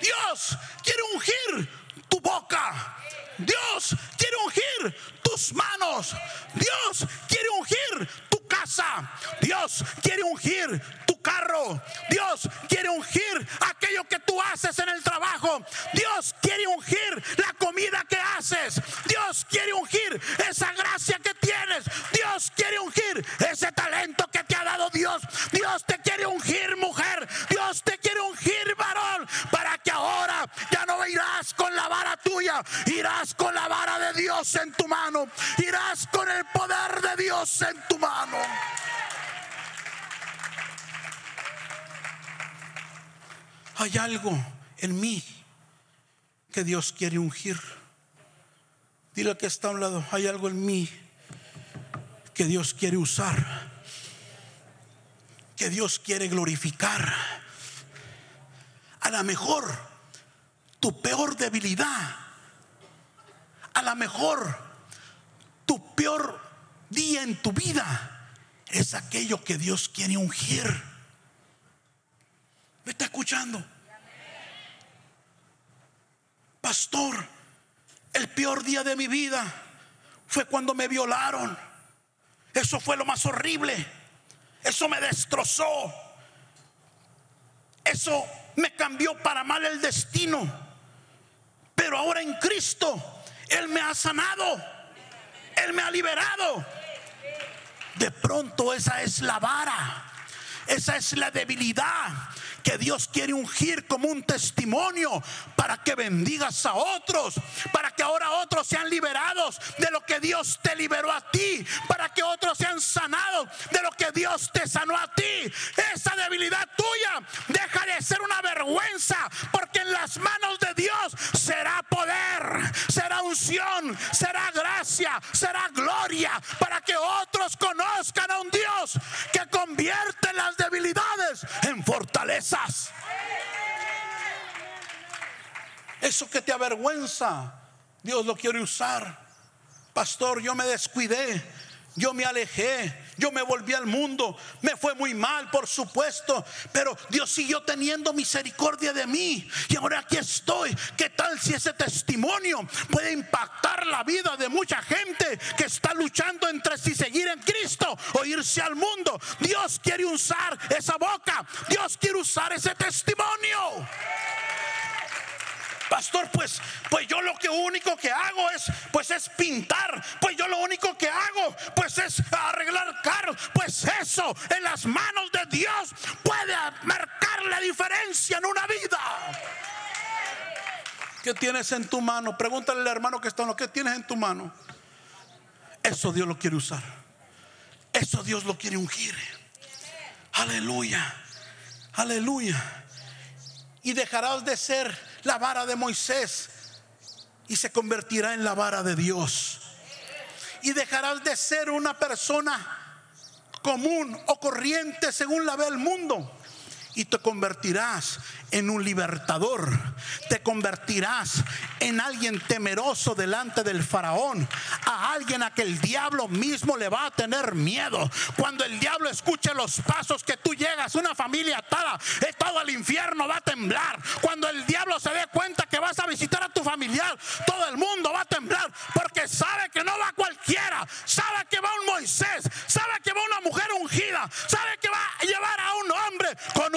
Dios quiere ungir tu boca. Dios quiere ungir tus manos. Dios quiere ungir casa. Dios quiere ungir tu carro. Dios quiere ungir aquello que tú haces en el trabajo. Dios quiere ungir la comida que haces. Dios quiere ungir esa gracia que tienes. Dios quiere ungir ese talento que te ha dado Dios. Dios te quiere ungir mujer. Dios te quiere ungir varón para que ahora ya no irás con la vara tuya. Irás con la vara de Dios en tu mano. Irás con el poder de Dios en tu mano. Hay algo en mí que Dios quiere ungir. Dile que está a un lado, hay algo en mí que Dios quiere usar, que Dios quiere glorificar. A lo mejor tu peor debilidad, a lo mejor tu peor día en tu vida es aquello que Dios quiere ungir. ¿Me está escuchando? Pastor, el peor día de mi vida fue cuando me violaron. Eso fue lo más horrible. Eso me destrozó. Eso me cambió para mal el destino. Pero ahora en Cristo, Él me ha sanado. Él me ha liberado. De pronto esa es la vara. Esa es la debilidad que Dios quiere ungir como un testimonio para que bendigas a otros, para que ahora otros sean liberados de lo que Dios te liberó a ti, para que otros sean sanados de lo que Dios te sanó a ti. Esa debilidad tuya deja de ser una vergüenza, porque en las manos de Dios será poder, será unción, será gracia, será gloria, para que otros conozcan a un Dios que convierte las debilidades en Eso que te avergüenza, Dios lo quiere usar. Pastor, yo me descuidé. Yo me alejé, yo me volví al mundo, me fue muy mal, por supuesto, pero Dios siguió teniendo misericordia de mí y ahora aquí estoy. ¿Qué tal si ese testimonio puede impactar la vida de mucha gente que está luchando entre si seguir en Cristo o irse al mundo? Dios quiere usar esa boca, Dios quiere usar ese testimonio. Pastor, pues, pues yo lo que único que hago es, pues es pintar. Pues yo lo único que hago, pues es arreglar carros. Pues eso en las manos de Dios puede marcar la diferencia en una vida. ¿Qué tienes en tu mano? Pregúntale al hermano que está en lo que tienes en tu mano. Eso Dios lo quiere usar. Eso Dios lo quiere ungir. Aleluya. Aleluya. Y dejarás de ser la vara de Moisés y se convertirá en la vara de Dios. Y dejarás de ser una persona común o corriente según la ve el mundo y te convertirás en un libertador. Te convertirás en alguien temeroso delante del faraón. A alguien a que el diablo mismo le va a tener miedo. Cuando el diablo escuche los pasos que tú llegas, una familia atada, eh, todo el infierno va a temblar. Cuando el diablo se dé cuenta que vas a visitar a tu familiar, todo el mundo va a temblar. Porque sabe que no va cualquiera. Sabe que va un Moisés. Sabe que va una mujer ungida. Sabe que va a llevar a un hombre con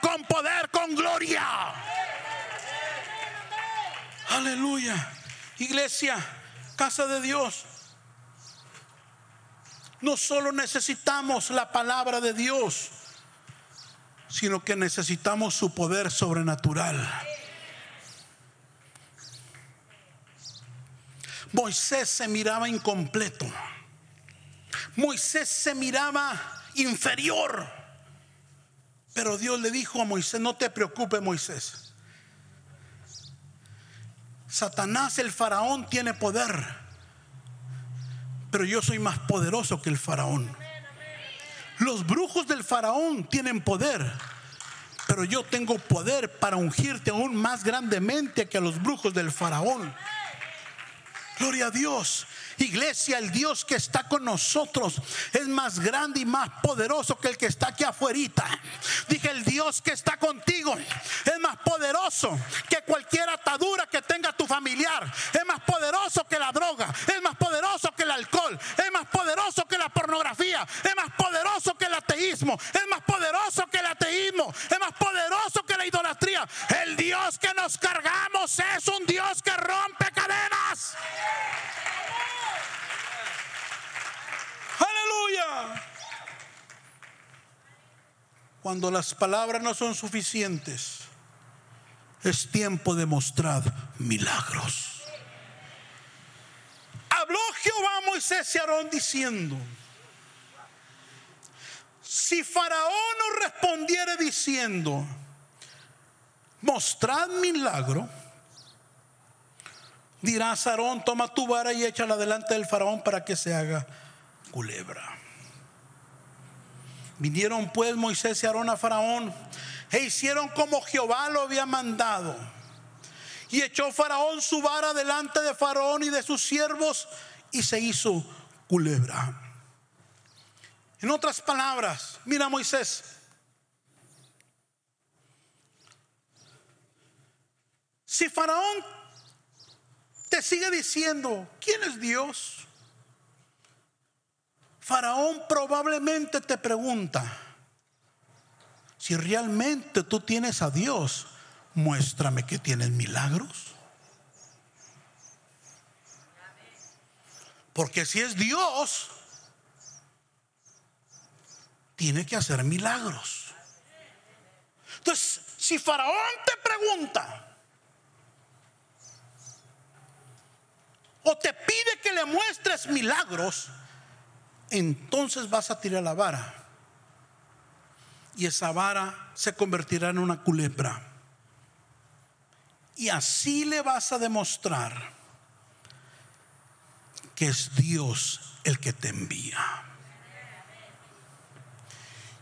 con poder, con gloria. Aleluya. Iglesia, casa de Dios. No solo necesitamos la palabra de Dios, sino que necesitamos su poder sobrenatural. Moisés se miraba incompleto. Moisés se miraba inferior. Pero Dios le dijo a Moisés, no te preocupes Moisés. Satanás, el faraón, tiene poder. Pero yo soy más poderoso que el faraón. Los brujos del faraón tienen poder. Pero yo tengo poder para ungirte aún más grandemente que a los brujos del faraón. Gloria a Dios. Iglesia, el Dios que está con nosotros es más grande y más poderoso que el que está aquí afuera. Dije, el Dios que está contigo es más poderoso que cualquier atadura que tenga tu familiar. Es más poderoso que la droga. Es más poderoso que el alcohol. Es más poderoso que la pornografía. Es más poderoso que el ateísmo. Es más poderoso que el ateísmo. Es más poderoso que la idolatría. El Dios que nos cargamos es un Dios que rompe cadenas. Aleluya. Cuando las palabras no son suficientes, es tiempo de mostrar milagros. Habló Jehová a Moisés y Aarón diciendo, si Faraón no respondiere diciendo, mostrad milagro, dirás Aarón, toma tu vara y échala delante del Faraón para que se haga culebra. Vinieron pues Moisés y Aarón a Faraón e hicieron como Jehová lo había mandado. Y echó Faraón su vara delante de Faraón y de sus siervos y se hizo culebra. En otras palabras, mira Moisés, si Faraón te sigue diciendo, ¿quién es Dios? Faraón probablemente te pregunta, si realmente tú tienes a Dios, muéstrame que tienes milagros. Porque si es Dios, tiene que hacer milagros. Entonces, si Faraón te pregunta o te pide que le muestres milagros, entonces vas a tirar la vara. Y esa vara se convertirá en una culebra. Y así le vas a demostrar que es Dios el que te envía.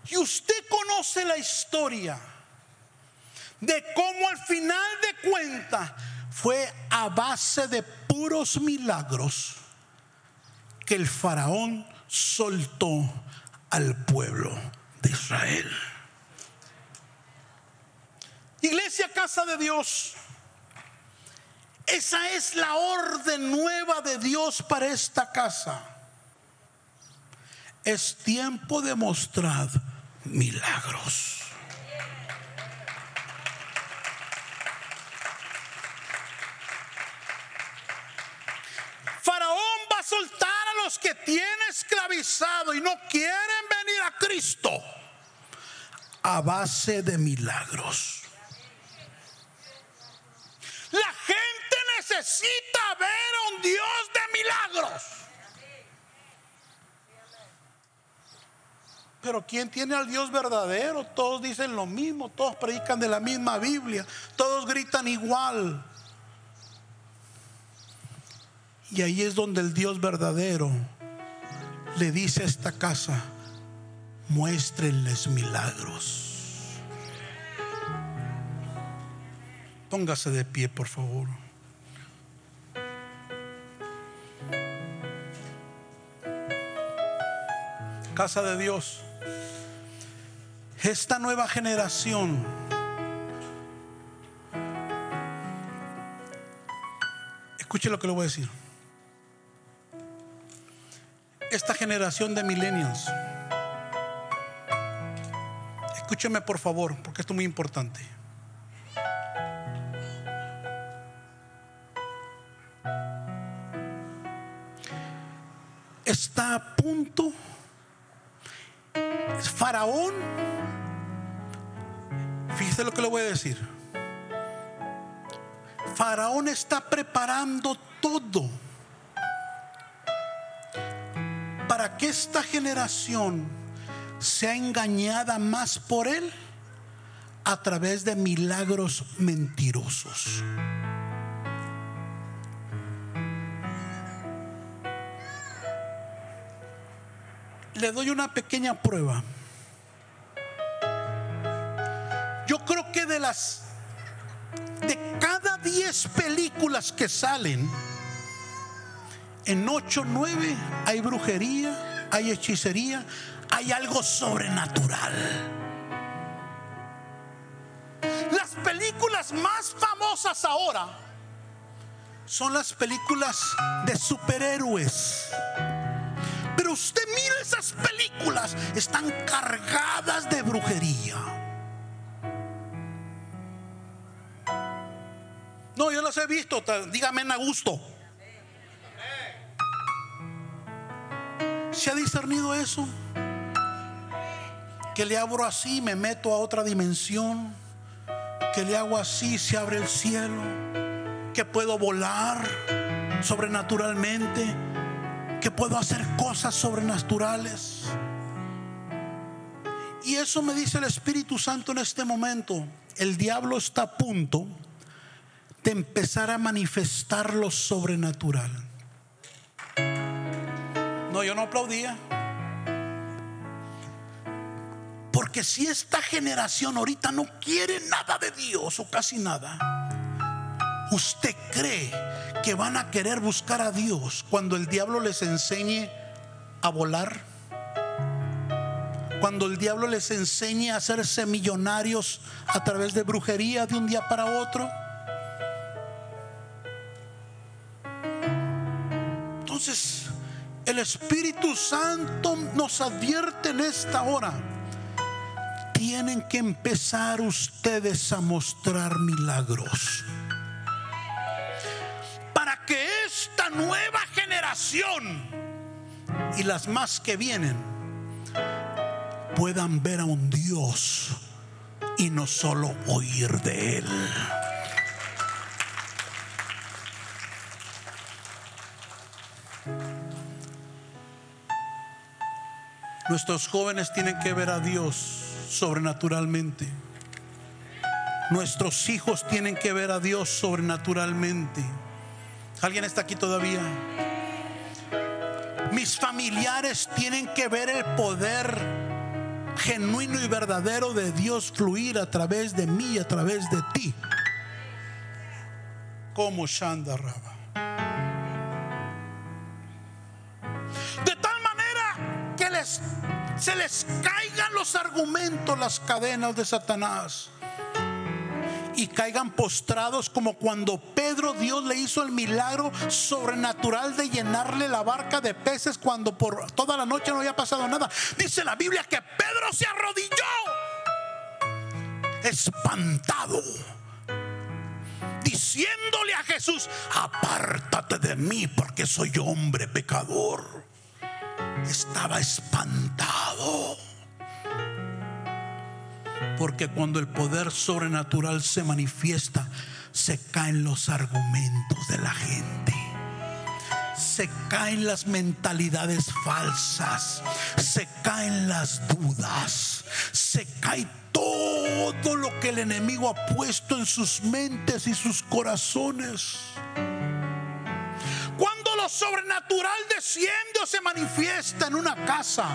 Y usted conoce la historia de cómo al final de cuentas fue a base de puros milagros que el faraón soltó al pueblo de Israel. Iglesia, casa de Dios. Esa es la orden nueva de Dios para esta casa. Es tiempo de mostrar milagros. Faraón va a soltar a los que tiene esclavizado y no quieren venir a Cristo a base de milagros. La gente necesita ver a un Dios de milagros. Pero ¿quién tiene al Dios verdadero? Todos dicen lo mismo, todos predican de la misma Biblia, todos gritan igual. Y ahí es donde el Dios verdadero le dice a esta casa, muéstrenles milagros. Póngase de pie, por favor. Casa de Dios. Esta nueva generación escuche lo que le voy a decir. Esta generación de millennials. Escúcheme por favor, porque esto es muy importante. Está a punto Faraón, fíjese lo que le voy a decir. Faraón está preparando todo esta generación sea engañada más por él a través de milagros mentirosos. Le doy una pequeña prueba. Yo creo que de las de cada 10 películas que salen, en 8, 9 hay brujería, hay hechicería, hay algo sobrenatural. Las películas más famosas ahora son las películas de superhéroes. Pero usted mira esas películas, están cargadas de brujería. No, yo las he visto, dígame en a gusto. ¿Se ha discernido eso? Que le abro así, me meto a otra dimensión. Que le hago así, se abre el cielo. Que puedo volar sobrenaturalmente. Que puedo hacer cosas sobrenaturales. Y eso me dice el Espíritu Santo en este momento. El diablo está a punto de empezar a manifestar lo sobrenatural. Yo no aplaudía. Porque si esta generación ahorita no quiere nada de Dios o casi nada, ¿usted cree que van a querer buscar a Dios cuando el diablo les enseñe a volar? Cuando el diablo les enseñe a hacerse millonarios a través de brujería de un día para otro. El Espíritu Santo nos advierte en esta hora. Tienen que empezar ustedes a mostrar milagros. Para que esta nueva generación y las más que vienen puedan ver a un Dios y no solo oír de Él. Nuestros jóvenes tienen que ver a Dios sobrenaturalmente. Nuestros hijos tienen que ver a Dios sobrenaturalmente. ¿Alguien está aquí todavía? Mis familiares tienen que ver el poder genuino y verdadero de Dios fluir a través de mí y a través de ti. Como Shanda se les caigan los argumentos, las cadenas de Satanás y caigan postrados como cuando Pedro Dios le hizo el milagro sobrenatural de llenarle la barca de peces cuando por toda la noche no había pasado nada. Dice la Biblia que Pedro se arrodilló espantado diciéndole a Jesús, apártate de mí porque soy hombre pecador. Estaba espantado. Porque cuando el poder sobrenatural se manifiesta, se caen los argumentos de la gente. Se caen las mentalidades falsas. Se caen las dudas. Se cae todo lo que el enemigo ha puesto en sus mentes y sus corazones. Sobrenatural desciende o se manifiesta en una casa,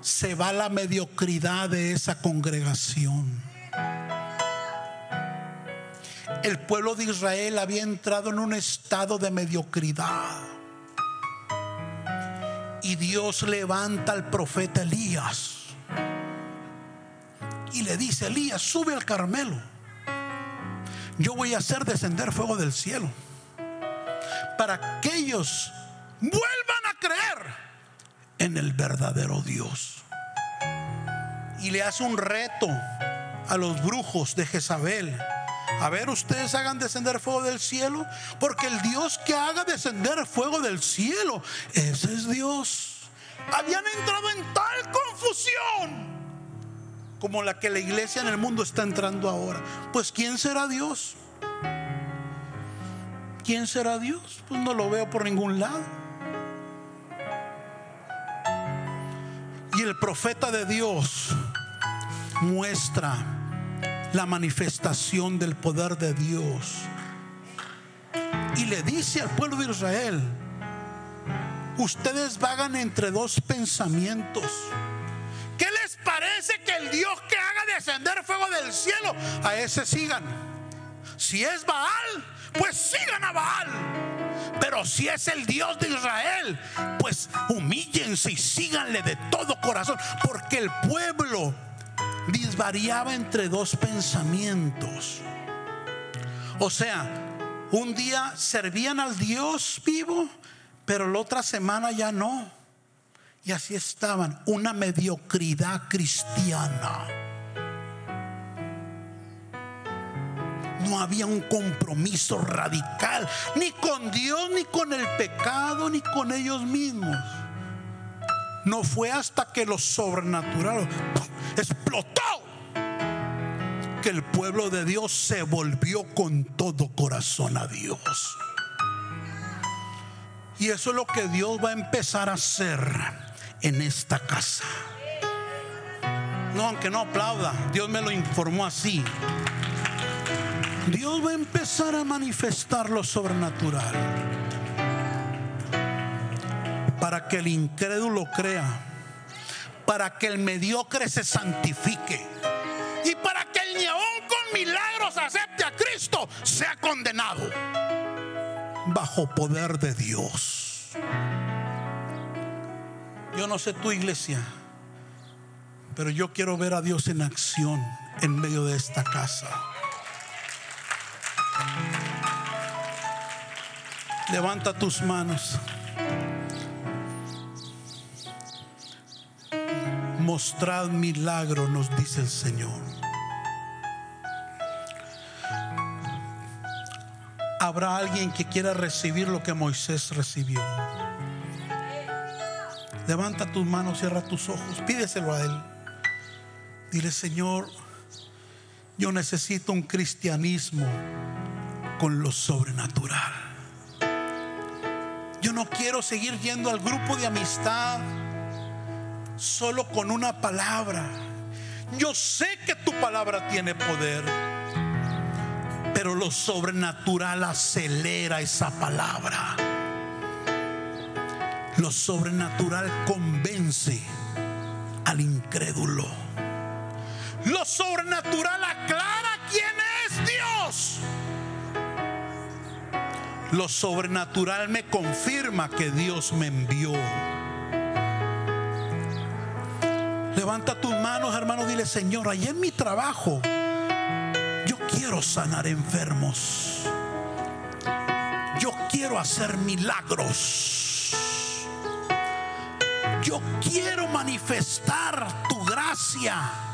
se va la mediocridad de esa congregación. El pueblo de Israel había entrado en un estado de mediocridad. Y Dios levanta al profeta Elías. Y le dice, Elías, sube al Carmelo. Yo voy a hacer descender fuego del cielo. Para que ellos vuelvan a creer en el verdadero Dios. Y le hace un reto a los brujos de Jezabel. A ver, ustedes hagan descender fuego del cielo, porque el Dios que haga descender fuego del cielo, ese es Dios. Habían entrado en tal confusión como la que la iglesia en el mundo está entrando ahora. Pues ¿quién será Dios? ¿Quién será Dios? Pues no lo veo por ningún lado. Y el profeta de Dios muestra la manifestación del poder de Dios. Y le dice al pueblo de Israel, ustedes vagan entre dos pensamientos. ¿Qué les parece que el Dios que haga descender fuego del cielo, a ese sigan? Si es Baal, pues sigan a Baal. Pero si es el Dios de Israel, pues humíllense y síganle de todo corazón. Porque el pueblo disvariaba entre dos pensamientos. O sea, un día servían al Dios vivo, pero la otra semana ya no. Y así estaban, una mediocridad cristiana. No había un compromiso radical, ni con Dios, ni con el pecado, ni con ellos mismos. No fue hasta que lo sobrenatural explotó que el pueblo de Dios se volvió con todo corazón a Dios. Y eso es lo que Dios va a empezar a hacer en esta casa. No, aunque no aplauda, Dios me lo informó así. Dios va a empezar a manifestar lo sobrenatural para que el incrédulo crea, para que el mediocre se santifique y para que el ni con milagros acepte a Cristo sea condenado bajo poder de Dios. Yo no sé tu iglesia, pero yo quiero ver a Dios en acción en medio de esta casa. Levanta tus manos. Mostrad milagro, nos dice el Señor. Habrá alguien que quiera recibir lo que Moisés recibió. Levanta tus manos, cierra tus ojos, pídeselo a Él. Dile, Señor, yo necesito un cristianismo con lo sobrenatural. Yo no quiero seguir yendo al grupo de amistad solo con una palabra. Yo sé que tu palabra tiene poder, pero lo sobrenatural acelera esa palabra. Lo sobrenatural convence al incrédulo. Lo sobrenatural aclara quién es Dios. Lo sobrenatural me confirma que Dios me envió. Levanta tus manos, hermano, dile, Señor, allí en mi trabajo, yo quiero sanar enfermos. Yo quiero hacer milagros. Yo quiero manifestar tu gracia.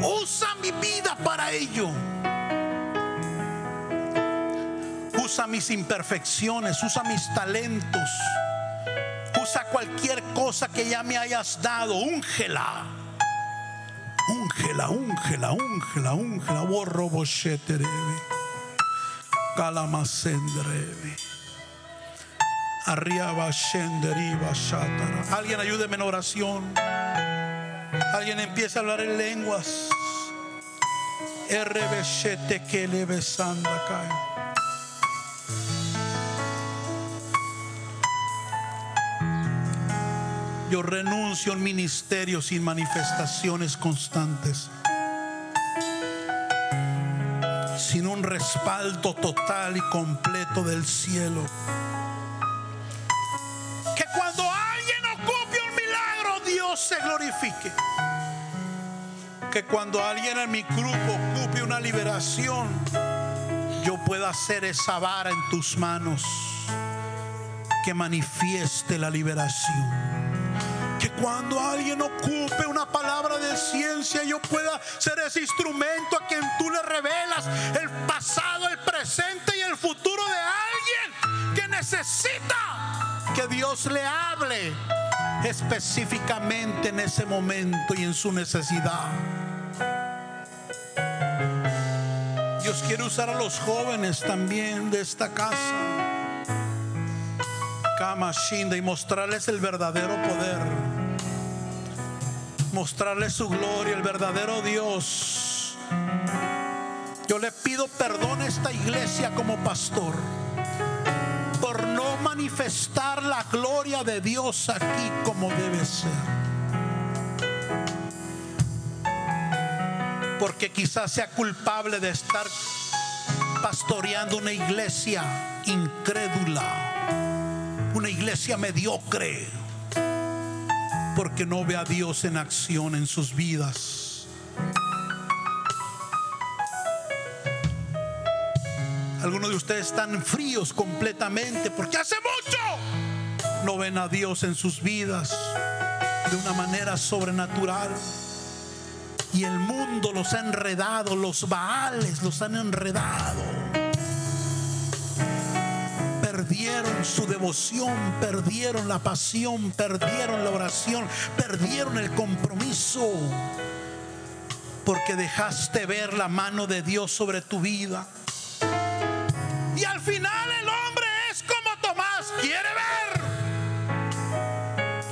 Usa mi vida para ello. Usa mis imperfecciones, usa mis talentos. Usa cualquier cosa que ya me hayas dado. Úngela. Úngela, úngela, úngela, úngela. Borro. Alguien ayúdeme en oración. Alguien empieza a hablar en lenguas. RBShete que le besanda cae. Yo renuncio al ministerio sin manifestaciones constantes. Sin un respaldo total y completo del cielo. Se glorifique. Que cuando alguien en mi grupo ocupe una liberación, yo pueda hacer esa vara en tus manos que manifieste la liberación que cuando alguien ocupe una palabra de ciencia, yo pueda ser ese instrumento a quien tú le revelas el pasado, el presente y el futuro de alguien que necesita que Dios le hable específicamente en ese momento y en su necesidad. Dios quiere usar a los jóvenes también de esta casa y mostrarles el verdadero poder. Mostrarles su gloria, el verdadero Dios. Yo le pido perdón a esta iglesia como pastor por no manifestar la gloria de Dios aquí como debe ser. Porque quizás sea culpable de estar pastoreando una iglesia incrédula una iglesia mediocre porque no ve a Dios en acción en sus vidas. Algunos de ustedes están fríos completamente porque hace mucho no ven a Dios en sus vidas de una manera sobrenatural. Y el mundo los ha enredado, los baales los han enredado perdieron su devoción, perdieron la pasión, perdieron la oración, perdieron el compromiso. Porque dejaste ver la mano de Dios sobre tu vida. Y al final el hombre es como Tomás, quiere ver.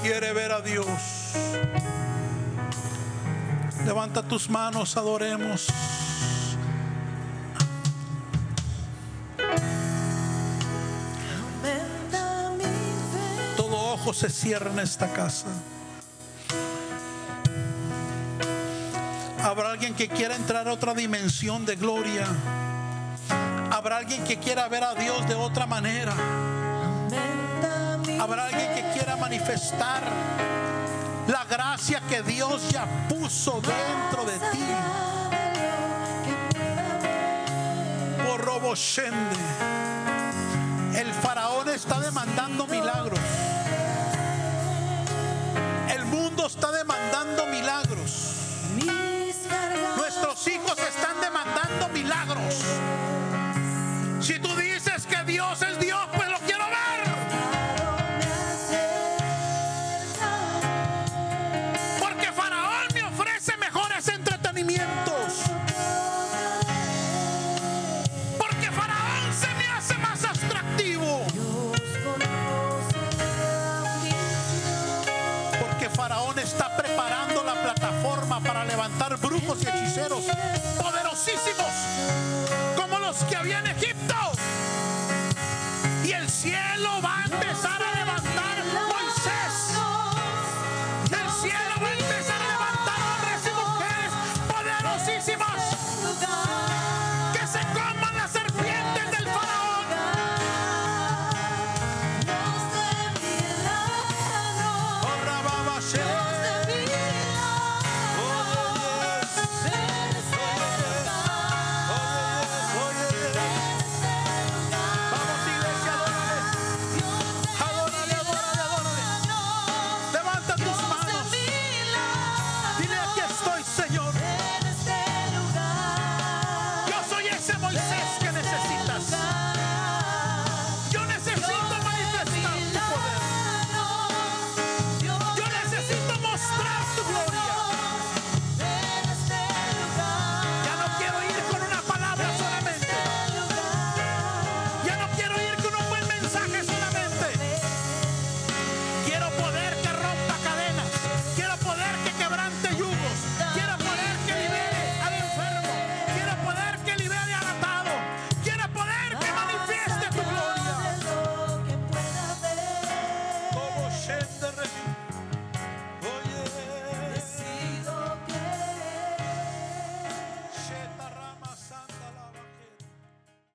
Quiere ver a Dios. Levanta tus manos, adoremos. se cierra en esta casa. Habrá alguien que quiera entrar a otra dimensión de gloria. Habrá alguien que quiera ver a Dios de otra manera. Habrá alguien que quiera manifestar la gracia que Dios ya puso dentro de ti. Por robo El faraón está demandando milagros está demandando milagros. Nuestros hijos están demandando milagros. Los que había